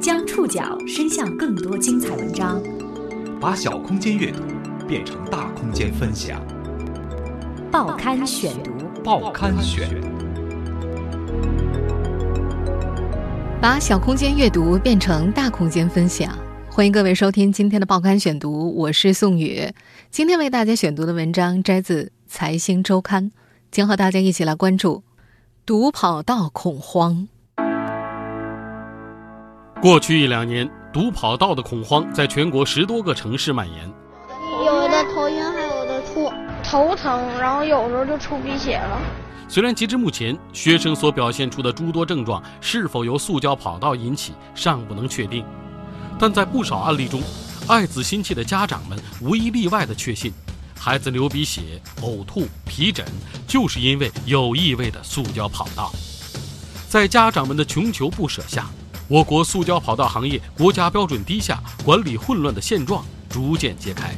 将触角伸向更多精彩文章，把小空间阅读变成大空间分享。报刊选读，报刊选。把小空间阅读变成大空间分享，欢迎各位收听今天的报刊选读，我是宋宇。今天为大家选读的文章摘自《财新周刊》，将和大家一起来关注独跑道恐慌。过去一两年，堵跑道的恐慌在全国十多个城市蔓延。有的头晕，还有的吐，头疼，然后有时候就出鼻血了。虽然截至目前，学生所表现出的诸多症状是否由塑胶跑道引起尚不能确定，但在不少案例中，爱子心切的家长们无一例外地确信，孩子流鼻血、呕吐、皮疹，就是因为有异味的塑胶跑道。在家长们的穷求不舍下，我国塑胶跑道行业国家标准低下、管理混乱的现状逐渐揭开。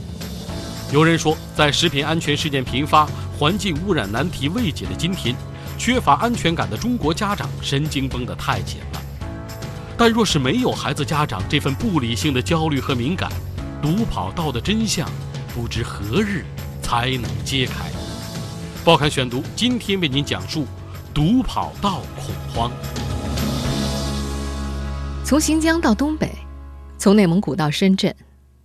有人说，在食品安全事件频发、环境污染难题未解的今天，缺乏安全感的中国家长神经绷得太紧了。但若是没有孩子家长这份不理性的焦虑和敏感，毒跑道的真相不知何日才能揭开。报刊选读今天为您讲述毒跑道恐慌。从新疆到东北，从内蒙古到深圳，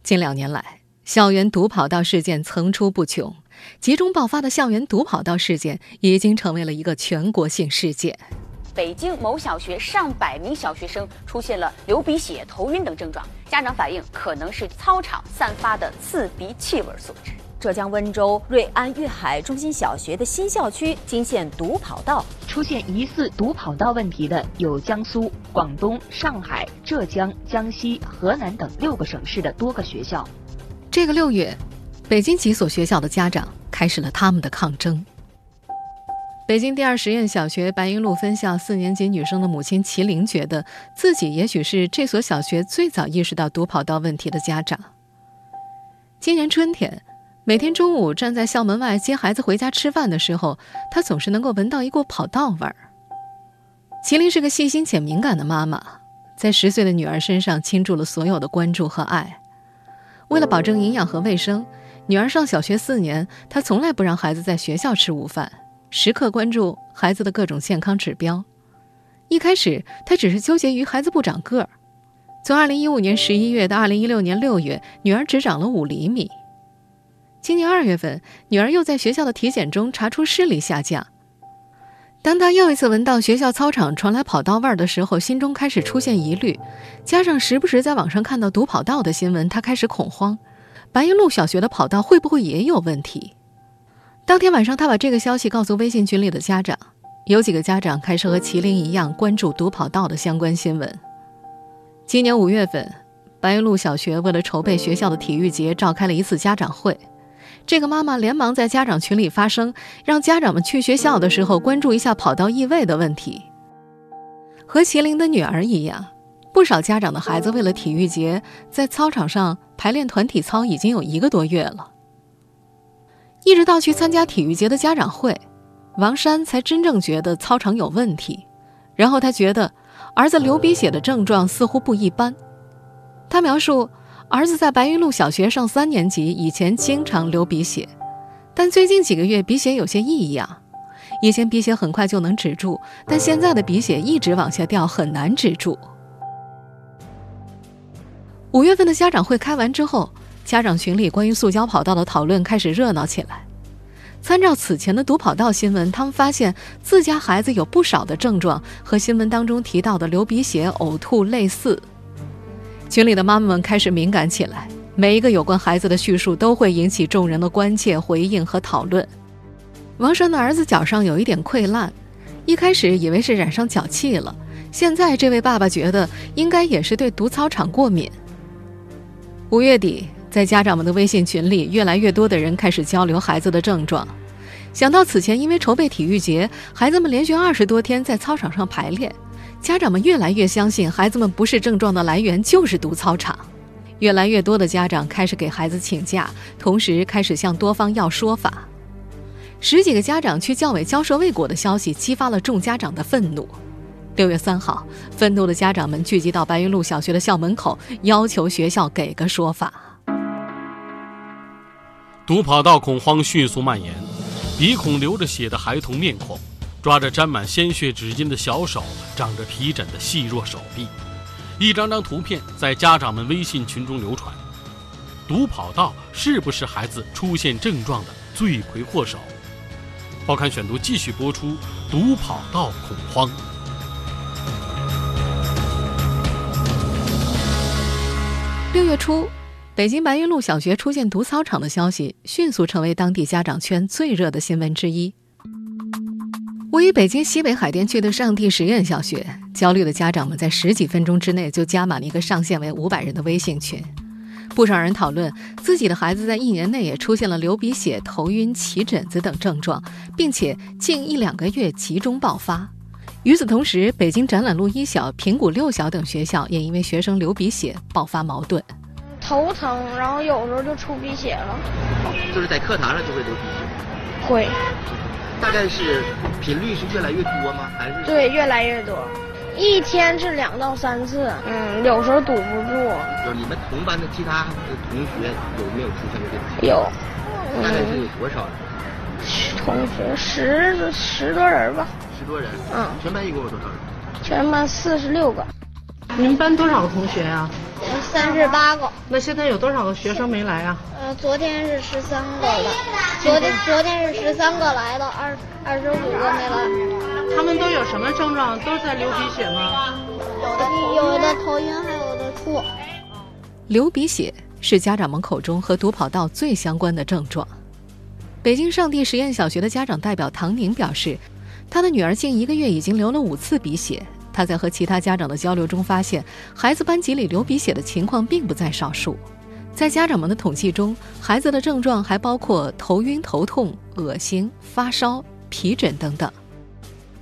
近两年来。校园毒跑道事件层出不穷，集中爆发的校园毒跑道事件已经成为了一个全国性事件。北京某小学上百名小学生出现了流鼻血、头晕等症状，家长反映可能是操场散发的刺鼻气味所致。浙江温州瑞安粤海中心小学的新校区惊现堵跑道，出现疑似堵跑道问题的有江苏、广东、上海、浙江、江西、河南等六个省市的多个学校。这个六月，北京几所学校的家长开始了他们的抗争。北京第二实验小学白云路分校四年级女生的母亲齐玲，觉得自己也许是这所小学最早意识到堵跑道问题的家长。今年春天，每天中午站在校门外接孩子回家吃饭的时候，她总是能够闻到一股跑道味儿。麒麟是个细心且敏感的妈妈，在十岁的女儿身上倾注了所有的关注和爱。为了保证营养和卫生，女儿上小学四年，她从来不让孩子在学校吃午饭，时刻关注孩子的各种健康指标。一开始，她只是纠结于孩子不长个儿。从2015年11月到2016年6月，女儿只长了五厘米。今年二月份，女儿又在学校的体检中查出视力下降。当他又一次闻到学校操场传来跑道味儿的时候，心中开始出现疑虑。加上时不时在网上看到堵跑道的新闻，他开始恐慌：白云路小学的跑道会不会也有问题？当天晚上，他把这个消息告诉微信群里的家长，有几个家长开始和麒麟一样关注堵跑道的相关新闻。今年五月份，白云路小学为了筹备学校的体育节，召开了一次家长会。这个妈妈连忙在家长群里发声，让家长们去学校的时候关注一下跑道异味的问题。和麒麟的女儿一样，不少家长的孩子为了体育节在操场上排练团体操已经有一个多月了。一直到去参加体育节的家长会，王山才真正觉得操场有问题。然后他觉得儿子流鼻血的症状似乎不一般。他描述。儿子在白云路小学上三年级，以前经常流鼻血，但最近几个月鼻血有些异样。以前鼻血很快就能止住，但现在的鼻血一直往下掉，很难止住。五月份的家长会开完之后，家长群里关于塑胶跑道的讨论开始热闹起来。参照此前的堵跑道新闻，他们发现自家孩子有不少的症状和新闻当中提到的流鼻血、呕吐类似。群里的妈妈们开始敏感起来，每一个有关孩子的叙述都会引起众人的关切、回应和讨论。王山的儿子脚上有一点溃烂，一开始以为是染上脚气了，现在这位爸爸觉得应该也是对毒操场过敏。五月底，在家长们的微信群里，越来越多的人开始交流孩子的症状。想到此前因为筹备体育节，孩子们连续二十多天在操场上排练。家长们越来越相信，孩子们不是症状的来源就是毒操场。越来越多的家长开始给孩子请假，同时开始向多方要说法。十几个家长去教委交涉未果的消息，激发了众家长的愤怒。六月三号，愤怒的家长们聚集到白云路小学的校门口，要求学校给个说法。毒跑道恐慌迅速蔓延，鼻孔流着血的孩童面孔，抓着沾满鲜血纸巾的小手，长着皮疹的细弱手臂，一张张图片在家长们微信群中流传。毒跑道是不是孩子出现症状的罪魁祸首？报刊选读继续播出：毒跑道恐慌。六月初。北京白云路小学出现毒操场的消息，迅速成为当地家长圈最热的新闻之一。位于北京西北海淀区的上地实验小学，焦虑的家长们在十几分钟之内就加满了一个上限为五百人的微信群。不少人讨论自己的孩子在一年内也出现了流鼻血、头晕、起疹子等症状，并且近一两个月集中爆发。与此同时，北京展览路一小、平谷六小等学校也因为学生流鼻血爆发矛盾。头疼，然后有时候就出鼻血了。就是在课堂上就会流鼻血。会。大概是频率是越来越多吗？还是？对，越来越多，一天是两到三次。嗯，有时候堵不住。就你们同班的其他的同学有没有出现过这种情况？有。大概是有多少人？同学十十多人吧。十多人。嗯。全班一共有多少人？全班四十六个。你们班多少个同学呀？三十八个，那现在有多少个学生没来啊？呃，昨天是十三个了，昨天昨天是十三个来的，二二十五个没来。他们都有什么症状？都在流鼻血吗？有的有的头晕，还有的吐。流鼻血是家长们口中和毒跑道最相关的症状。北京上地实验小学的家长代表唐宁表示，他的女儿近一个月已经流了五次鼻血。他在和其他家长的交流中发现，孩子班级里流鼻血的情况并不在少数。在家长们的统计中，孩子的症状还包括头晕、头痛、恶心、发烧、皮疹等等。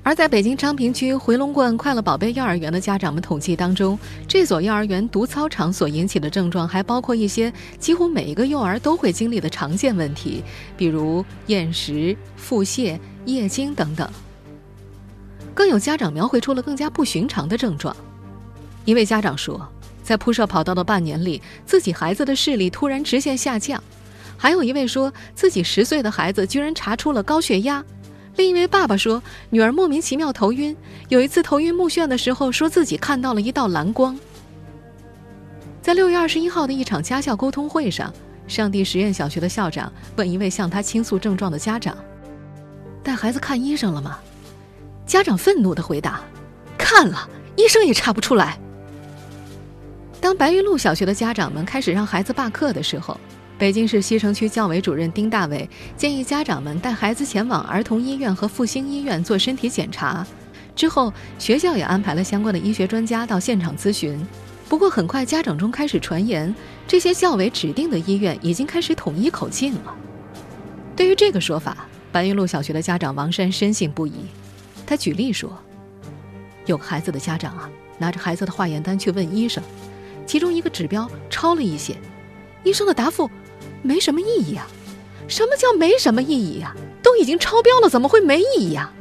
而在北京昌平区回龙观快乐宝贝幼儿园的家长们统计当中，这所幼儿园毒操场所引起的症状还包括一些几乎每一个幼儿都会经历的常见问题，比如厌食、腹泻、夜惊等等。更有家长描绘出了更加不寻常的症状。一位家长说，在铺设跑道的半年里，自己孩子的视力突然直线下降；还有一位说自己十岁的孩子居然查出了高血压；另一位爸爸说，女儿莫名其妙头晕，有一次头晕目眩的时候，说自己看到了一道蓝光。在六月二十一号的一场家校沟通会上，上地实验小学的校长问一位向他倾诉症状的家长：“带孩子看医生了吗？”家长愤怒的回答：“看了，医生也查不出来。”当白云路小学的家长们开始让孩子罢课的时候，北京市西城区教委主任丁大伟建议家长们带孩子前往儿童医院和复兴医院做身体检查。之后，学校也安排了相关的医学专家到现场咨询。不过，很快家长中开始传言，这些教委指定的医院已经开始统一口径了。对于这个说法，白云路小学的家长王山深信不疑。他举例说，有个孩子的家长啊，拿着孩子的化验单去问医生，其中一个指标超了一些，医生的答复没什么意义啊。什么叫没什么意义呀？都已经超标了，怎么会没意义呀？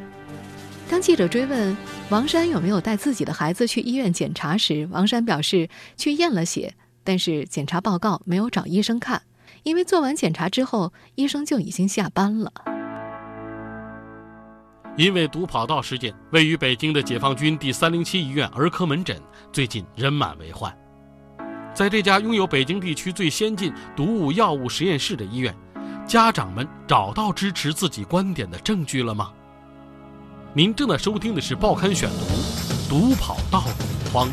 当记者追问王山有没有带自己的孩子去医院检查时，王山表示去验了血，但是检查报告没有找医生看，因为做完检查之后，医生就已经下班了。因为毒跑道事件，位于北京的解放军第三零七医院儿科门诊最近人满为患。在这家拥有北京地区最先进毒物药物实验室的医院，家长们找到支持自己观点的证据了吗？您正在收听的是《报刊选读》，毒跑道恐慌。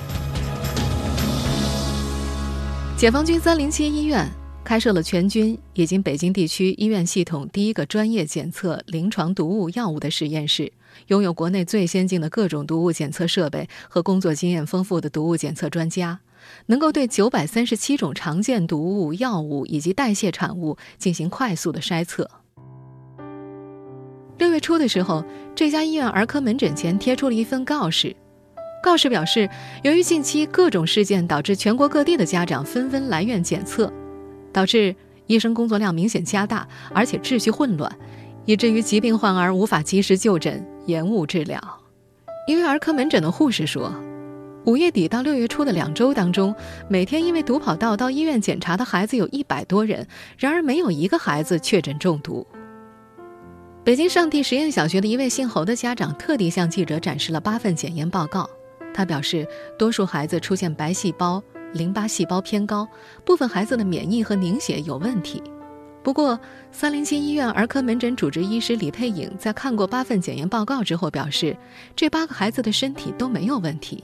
解放军三零七医院。开设了全军以及北京地区医院系统第一个专业检测临床毒物药物的实验室，拥有国内最先进的各种毒物检测设备和工作经验丰富的毒物检测专家，能够对九百三十七种常见毒物、药物以及代谢产物进行快速的筛测。六月初的时候，这家医院儿科门诊前贴出了一份告示，告示表示，由于近期各种事件导致全国各地的家长纷纷来院检测。导致医生工作量明显加大，而且秩序混乱，以至于疾病患儿无法及时就诊，延误治疗。因为儿科门诊的护士说，五月底到六月初的两周当中，每天因为毒跑道到医院检查的孩子有一百多人，然而没有一个孩子确诊中毒。北京上地实验小学的一位姓侯的家长特地向记者展示了八份检验报告。他表示，多数孩子出现白细胞、淋巴细胞偏高，部分孩子的免疫和凝血有问题。不过，三零七医院儿科门诊主治医师李佩颖在看过八份检验报告之后表示，这八个孩子的身体都没有问题。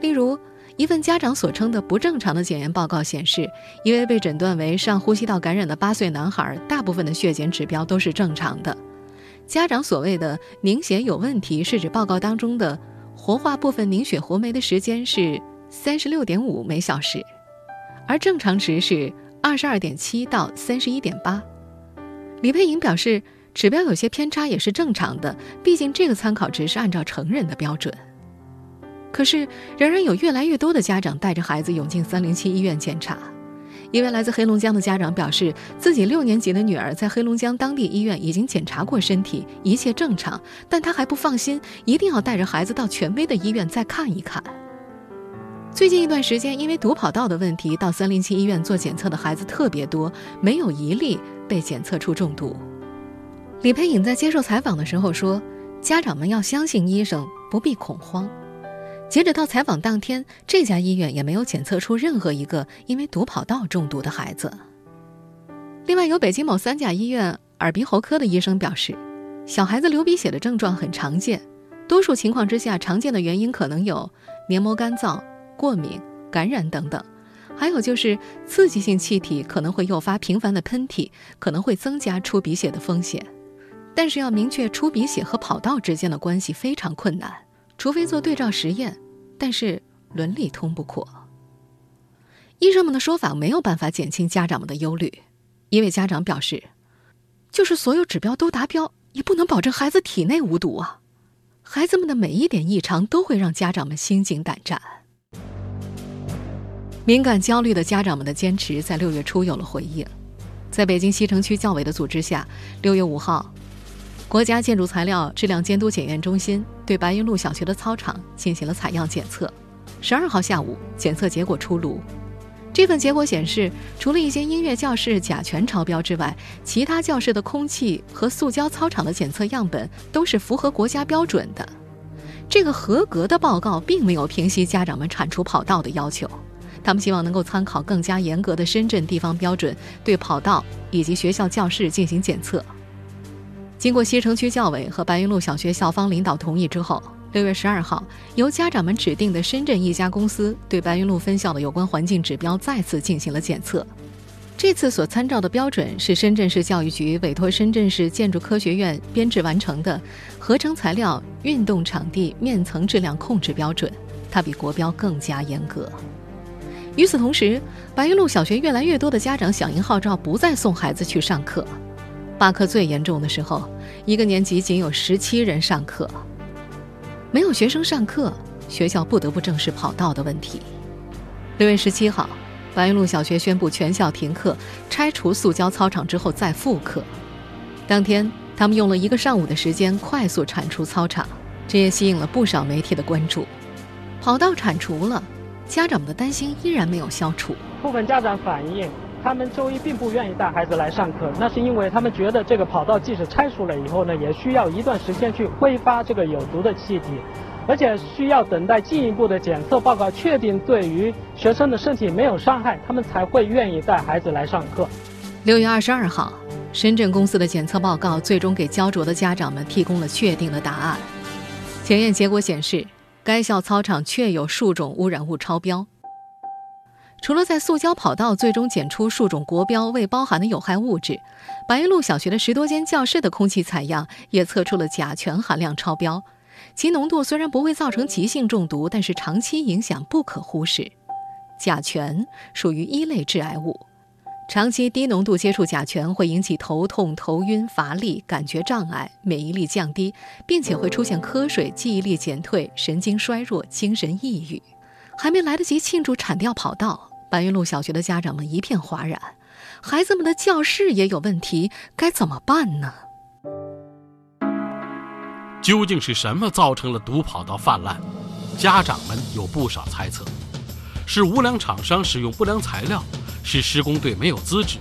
例如，一份家长所称的不正常的检验报告显示，一位被诊断为上呼吸道感染的八岁男孩，大部分的血检指标都是正常的。家长所谓的凝血有问题，是指报告当中的活化部分凝血活酶的时间是三十六点五每小时，而正常值是二十二点七到三十一点八。李佩莹表示，指标有些偏差也是正常的，毕竟这个参考值是按照成人的标准。可是，仍然有越来越多的家长带着孩子涌进三零七医院检查。一位来自黑龙江的家长表示，自己六年级的女儿在黑龙江当地医院已经检查过身体，一切正常，但他还不放心，一定要带着孩子到权威的医院再看一看。最近一段时间，因为毒跑道的问题，到三零七医院做检测的孩子特别多，没有一例被检测出中毒。李培颖在接受采访的时候说：“家长们要相信医生，不必恐慌。”截止到采访当天，这家医院也没有检测出任何一个因为毒跑道中毒的孩子。另外，有北京某三甲医院耳鼻喉科的医生表示，小孩子流鼻血的症状很常见，多数情况之下，常见的原因可能有黏膜干燥、过敏、感染等等，还有就是刺激性气体可能会诱发频繁的喷嚏，可能会增加出鼻血的风险。但是要明确出鼻血和跑道之间的关系非常困难。除非做对照实验，但是伦理通不过。医生们的说法没有办法减轻家长们的忧虑。一位家长表示：“就是所有指标都达标，也不能保证孩子体内无毒啊！孩子们的每一点异常都会让家长们心惊胆战。”敏感焦虑的家长们的坚持在六月初有了回应。在北京西城区教委的组织下，六月五号。国家建筑材料质量监督检验中心对白云路小学的操场进行了采样检测。十二号下午，检测结果出炉。这份结果显示，除了一些音乐教室甲醛超标之外，其他教室的空气和塑胶操场的检测样本都是符合国家标准的。这个合格的报告并没有平息家长们铲除跑道的要求，他们希望能够参考更加严格的深圳地方标准，对跑道以及学校教室进行检测。经过西城区教委和白云路小学校方领导同意之后，六月十二号，由家长们指定的深圳一家公司对白云路分校的有关环境指标再次进行了检测。这次所参照的标准是深圳市教育局委托深圳市建筑科学院编制完成的合成材料运动场地面层质量控制标准，它比国标更加严格。与此同时，白云路小学越来越多的家长响应号召，不再送孩子去上课。罢课最严重的时候，一个年级仅有十七人上课，没有学生上课，学校不得不正视跑道的问题。六月十七号，白云路小学宣布全校停课，拆除塑胶操场之后再复课。当天，他们用了一个上午的时间快速铲除操场，这也吸引了不少媒体的关注。跑道铲除了，家长们的担心依然没有消除。部分家长反映。他们周一并不愿意带孩子来上课，那是因为他们觉得这个跑道即使拆除了以后呢，也需要一段时间去挥发这个有毒的气体，而且需要等待进一步的检测报告，确定对于学生的身体没有伤害，他们才会愿意带孩子来上课。六月二十二号，深圳公司的检测报告最终给焦灼的家长们提供了确定的答案。检验结果显示，该校操场确有数种污染物超标。除了在塑胶跑道最终检出数种国标未包含的有害物质，白云路小学的十多间教室的空气采样也测出了甲醛含量超标，其浓度虽然不会造成急性中毒，但是长期影响不可忽视。甲醛属于一类致癌物，长期低浓度接触甲醛会引起头痛、头晕、乏力、感觉障碍、免疫力降低，并且会出现瞌睡、记忆力减退、神经衰弱、精神抑郁。还没来得及庆祝铲掉跑道，白云路小学的家长们一片哗然，孩子们的教室也有问题，该怎么办呢？究竟是什么造成了毒跑道泛滥？家长们有不少猜测：是无良厂商使用不良材料，是施工队没有资质，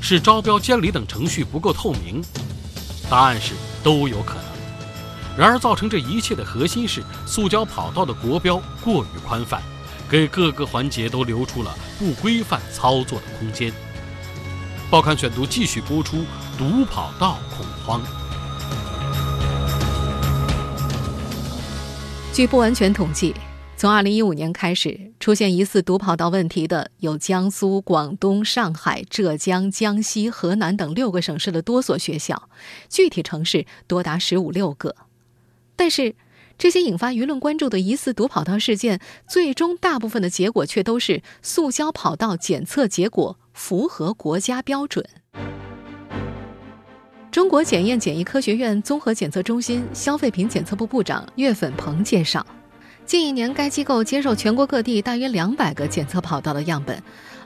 是招标监理等程序不够透明。答案是都有可能。然而，造成这一切的核心是塑胶跑道的国标过于宽泛，给各个环节都留出了不规范操作的空间。报刊选读继续播出：毒跑道恐慌。据不完全统计，从2015年开始，出现疑似毒跑道问题的有江苏、广东、上海、浙江、江西、河南等六个省市的多所学校，具体城市多达十五六个。但是，这些引发舆论关注的疑似毒跑道事件，最终大部分的结果却都是塑胶跑道检测结果符合国家标准。中国检验检疫科学院综合检测中心消费品检测部部长岳粉鹏介绍，近一年该机构接受全国各地大约两百个检测跑道的样本，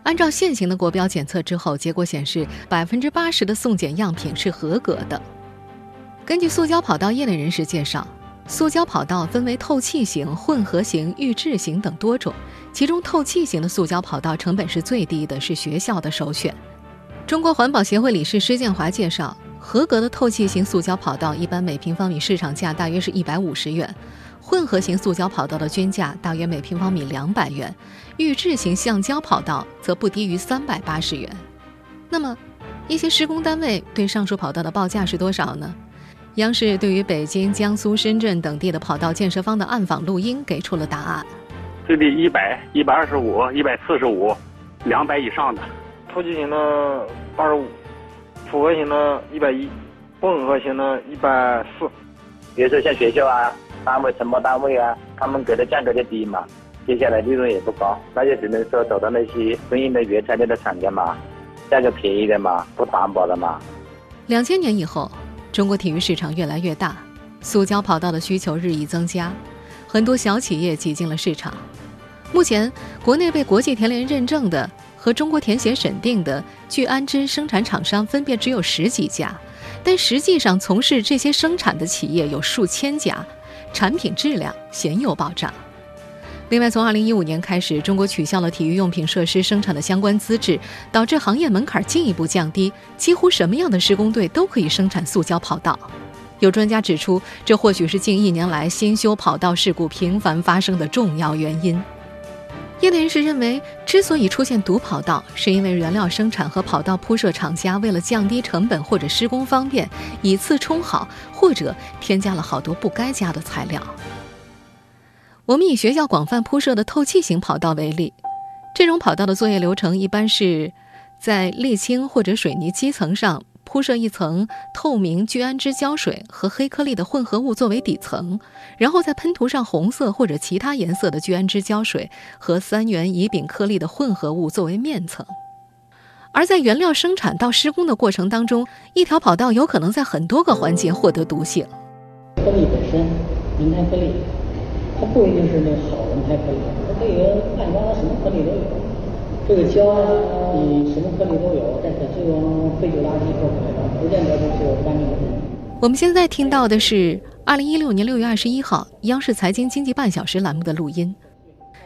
按照现行的国标检测之后，结果显示百分之八十的送检样品是合格的。根据塑胶跑道业内人士介绍，塑胶跑道分为透气型、混合型、预制型等多种，其中透气型的塑胶跑道成本是最低的，是学校的首选。中国环保协会理事施建华介绍。合格的透气型塑胶跑道一般每平方米市场价大约是一百五十元，混合型塑胶跑道的均价大约每平方米两百元，预制型橡胶跑道则不低于三百八十元。那么，一些施工单位对上述跑道的报价是多少呢？央视对于北京、江苏、深圳等地的跑道建设方的暗访录音给出了答案：最低一百、一百二十五、一百四十五、两百以上的，透气型的八十五。复合型的一百一，混合型的一百四。比如说像学校啊、单位、承包单位啊，他们给的价格就低嘛，接下来利润也不高，那就只能说找到那些供应的原材料的厂家嘛，价格便宜的嘛，不担保的嘛。两千年以后，中国体育市场越来越大，塑胶跑道的需求日益增加，很多小企业挤进了市场。目前，国内被国际田联认证的。和中国田协审定的聚氨酯生产厂商分别只有十几家，但实际上从事这些生产的企业有数千家，产品质量鲜有保障。另外，从2015年开始，中国取消了体育用品设施生产的相关资质，导致行业门槛进一步降低，几乎什么样的施工队都可以生产塑胶跑道。有专家指出，这或许是近一年来新修跑道事故频繁发生的重要原因。业内人士认为，之所以出现毒跑道，是因为原料生产和跑道铺设厂家为了降低成本或者施工方便，以次充好，或者添加了好多不该加的材料。我们以学校广泛铺设的透气型跑道为例，这种跑道的作业流程一般是在沥青或者水泥基层上。铺设一层透明聚氨酯胶水和黑颗粒的混合物作为底层，然后再喷涂上红色或者其他颜色的聚氨酯胶水和三元乙丙颗粒的混合物作为面层。而在原料生产到施工的过程当中，一条跑道有可能在很多个环节获得毒性。颗粒本身，轮胎颗粒，它不一定是那好轮胎颗粒，它这个烂渣什么颗粒都有。这个胶你什么颗粒都有，但是这种废旧垃圾做出来的不见得都是干净的。我们现在听到的是二零一六年六月二十一号央视财经经济半小时栏目的录音。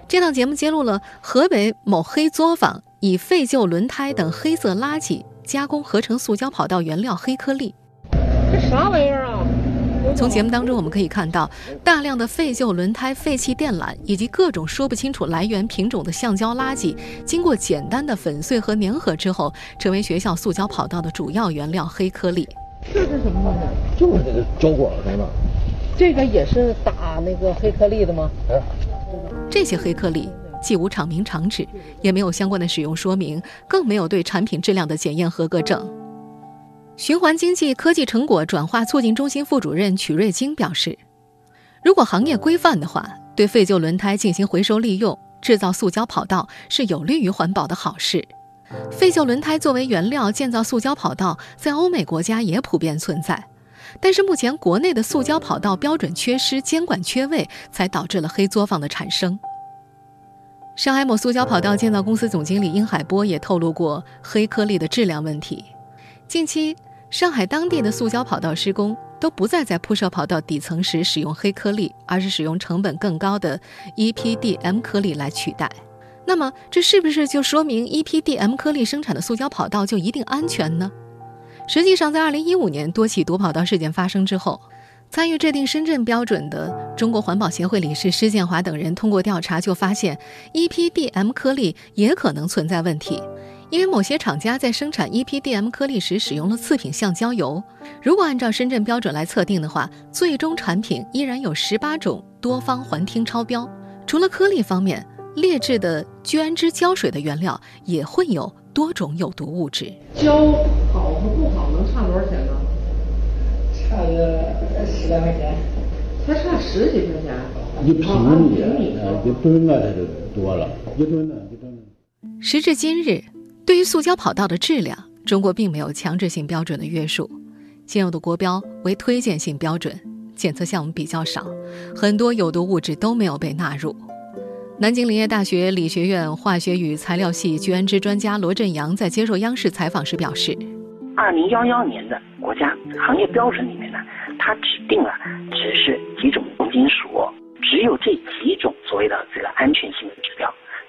这档节目揭露了河北某黑作坊以废旧轮胎等黑色垃圾加工合成塑胶跑道原料黑颗粒。这啥玩意儿啊？从节目当中我们可以看到，大量的废旧轮胎、废弃电缆以及各种说不清楚来源品种的橡胶垃圾，经过简单的粉碎和粘合之后，成为学校塑胶跑道的主要原料黑颗粒。这是什么东西？就是这个胶管上的。这个也是打那个黑颗粒的吗？哎，这些黑颗粒既无厂名厂址，也没有相关的使用说明，更没有对产品质量的检验合格证。循环经济科技成果转化促进中心副主任曲瑞京表示，如果行业规范的话，对废旧轮胎进行回收利用，制造塑胶跑道是有利于环保的好事。废旧轮胎作为原料建造塑胶跑道，在欧美国家也普遍存在，但是目前国内的塑胶跑道标准缺失、监管缺位，才导致了黑作坊的产生。上海某塑胶跑道建造公司总经理殷海波也透露过黑颗粒的质量问题，近期。上海当地的塑胶跑道施工都不再在铺设跑道底层时使用黑颗粒，而是使用成本更高的 EPDM 颗粒来取代。那么，这是不是就说明 EPDM 颗粒生产的塑胶跑道就一定安全呢？实际上，在2015年多起毒跑道事件发生之后，参与制定深圳标准的中国环保协会理事施建华等人通过调查就发现，EPDM 颗粒也可能存在问题。因为某些厂家在生产 EPDM 颗粒时使用了次品橡胶油，如果按照深圳标准来测定的话，最终产品依然有十八种多方环烃超标。除了颗粒方面，劣质的聚氨酯胶水的原料也混有多种有毒物质。胶好和不好能差多少钱呢？差个十来块钱，才差十几块钱。一平米啊，一吨啊，它就多了，一吨呢，一吨。时至今日。对于塑胶跑道的质量，中国并没有强制性标准的约束，现有的国标为推荐性标准，检测项目比较少，很多有毒物质都没有被纳入。南京林业大学理学院化学与材料系聚氨酯专家罗振阳在接受央视采访时表示：“二零幺幺年的国家行业标准里面呢，它指定了只是几种重金属，只有这几种所谓的这个安全性的指标。”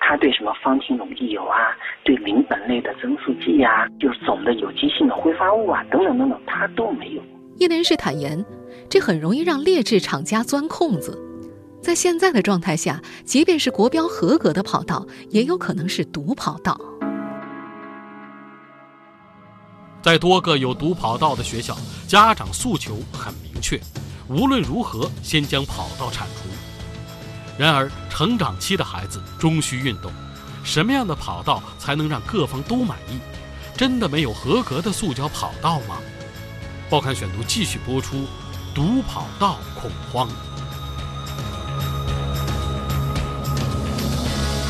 它对什么芳烃溶剂油啊，对邻苯类的增塑剂啊，就是总的有机性的挥发物啊，等等等等，它都没有。业内人士坦言，这很容易让劣质厂家钻空子。在现在的状态下，即便是国标合格的跑道，也有可能是毒跑道。在多个有毒跑道的学校，家长诉求很明确：无论如何，先将跑道铲除。然而，成长期的孩子终需运动，什么样的跑道才能让各方都满意？真的没有合格的塑胶跑道吗？报刊选读继续播出：毒跑道恐慌。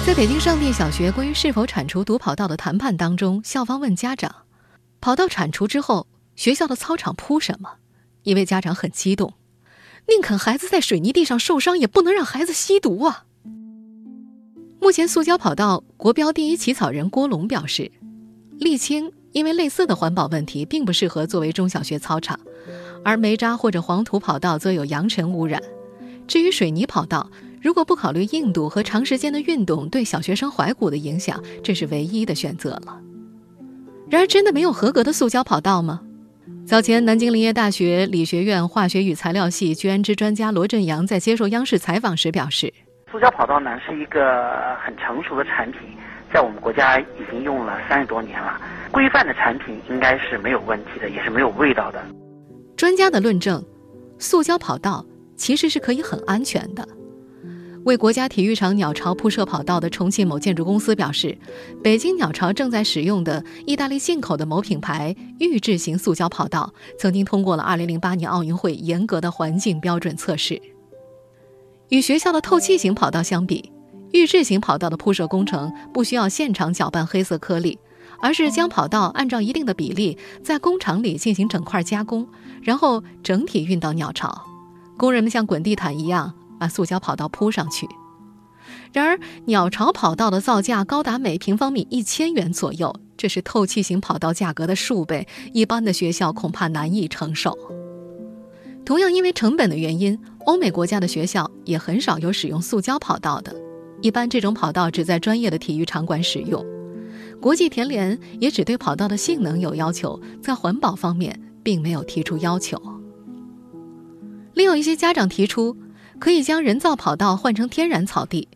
在北京上地小学关于是否铲除毒跑道的谈判当中，校方问家长：“跑道铲除之后，学校的操场铺什么？”一位家长很激动。宁肯孩子在水泥地上受伤，也不能让孩子吸毒啊！目前，塑胶跑道国标第一起草人郭龙表示，沥青因为类似的环保问题，并不适合作为中小学操场，而煤渣或者黄土跑道则有扬尘污染。至于水泥跑道，如果不考虑硬度和长时间的运动对小学生踝骨的影响，这是唯一的选择了。然而，真的没有合格的塑胶跑道吗？早前，南京林业大学理学院化学与材料系聚氨酯专家罗振阳在接受央视采访时表示：“塑胶跑道呢是一个很成熟的产品，在我们国家已经用了三十多年了，规范的产品应该是没有问题的，也是没有味道的。”专家的论证，塑胶跑道其实是可以很安全的。为国家体育场鸟巢铺设跑道的重庆某建筑公司表示，北京鸟巢正在使用的意大利进口的某品牌预制型塑胶跑道，曾经通过了2008年奥运会严格的环境标准测试。与学校的透气型跑道相比，预制型跑道的铺设工程不需要现场搅拌黑色颗粒，而是将跑道按照一定的比例在工厂里进行整块加工，然后整体运到鸟巢，工人们像滚地毯一样。把塑胶跑道铺上去。然而，鸟巢跑道的造价高达每平方米一千元左右，这是透气型跑道价格的数倍，一般的学校恐怕难以承受。同样，因为成本的原因，欧美国家的学校也很少有使用塑胶跑道的，一般这种跑道只在专业的体育场馆使用。国际田联也只对跑道的性能有要求，在环保方面并没有提出要求。另有一些家长提出。可以将人造跑道换成天然草地，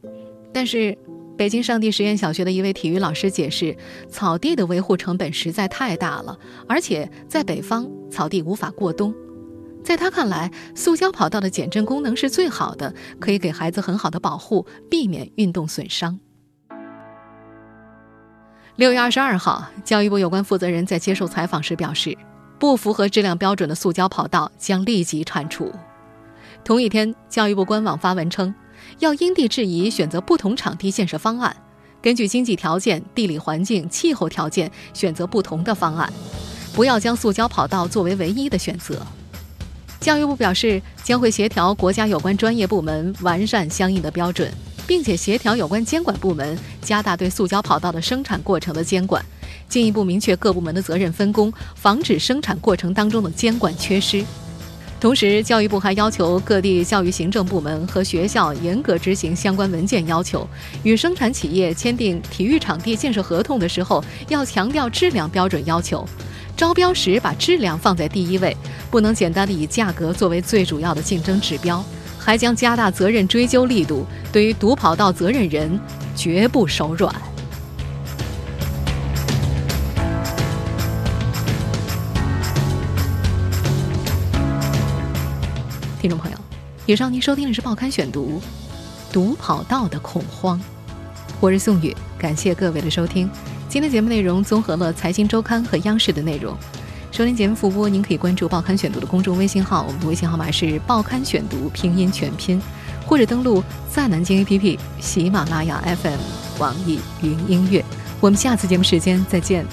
但是北京上地实验小学的一位体育老师解释，草地的维护成本实在太大了，而且在北方草地无法过冬。在他看来，塑胶跑道的减震功能是最好的，可以给孩子很好的保护，避免运动损伤。六月二十二号，教育部有关负责人在接受采访时表示，不符合质量标准的塑胶跑道将立即铲除。同一天，教育部官网发文称，要因地制宜选择不同场地建设方案，根据经济条件、地理环境、气候条件选择不同的方案，不要将塑胶跑道作为唯一的选择。教育部表示，将会协调国家有关专业部门完善相应的标准，并且协调有关监管部门加大对塑胶跑道的生产过程的监管，进一步明确各部门的责任分工，防止生产过程当中的监管缺失。同时，教育部还要求各地教育行政部门和学校严格执行相关文件要求，与生产企业签订体育场地建设合同的时候，要强调质量标准要求。招标时把质量放在第一位，不能简单的以价格作为最主要的竞争指标，还将加大责任追究力度，对于堵跑道责任人绝不手软。以上您收听的是《报刊选读》，读跑道的恐慌。我是宋宇，感谢各位的收听。今天节目内容综合了《财经周刊》和央视的内容。收听节目复播，您可以关注《报刊选读》的公众微信号，我们的微信号码是《报刊选读》拼音全拼，或者登录在南京 APP、喜马拉雅 FM、网易云音乐。我们下次节目时间再见。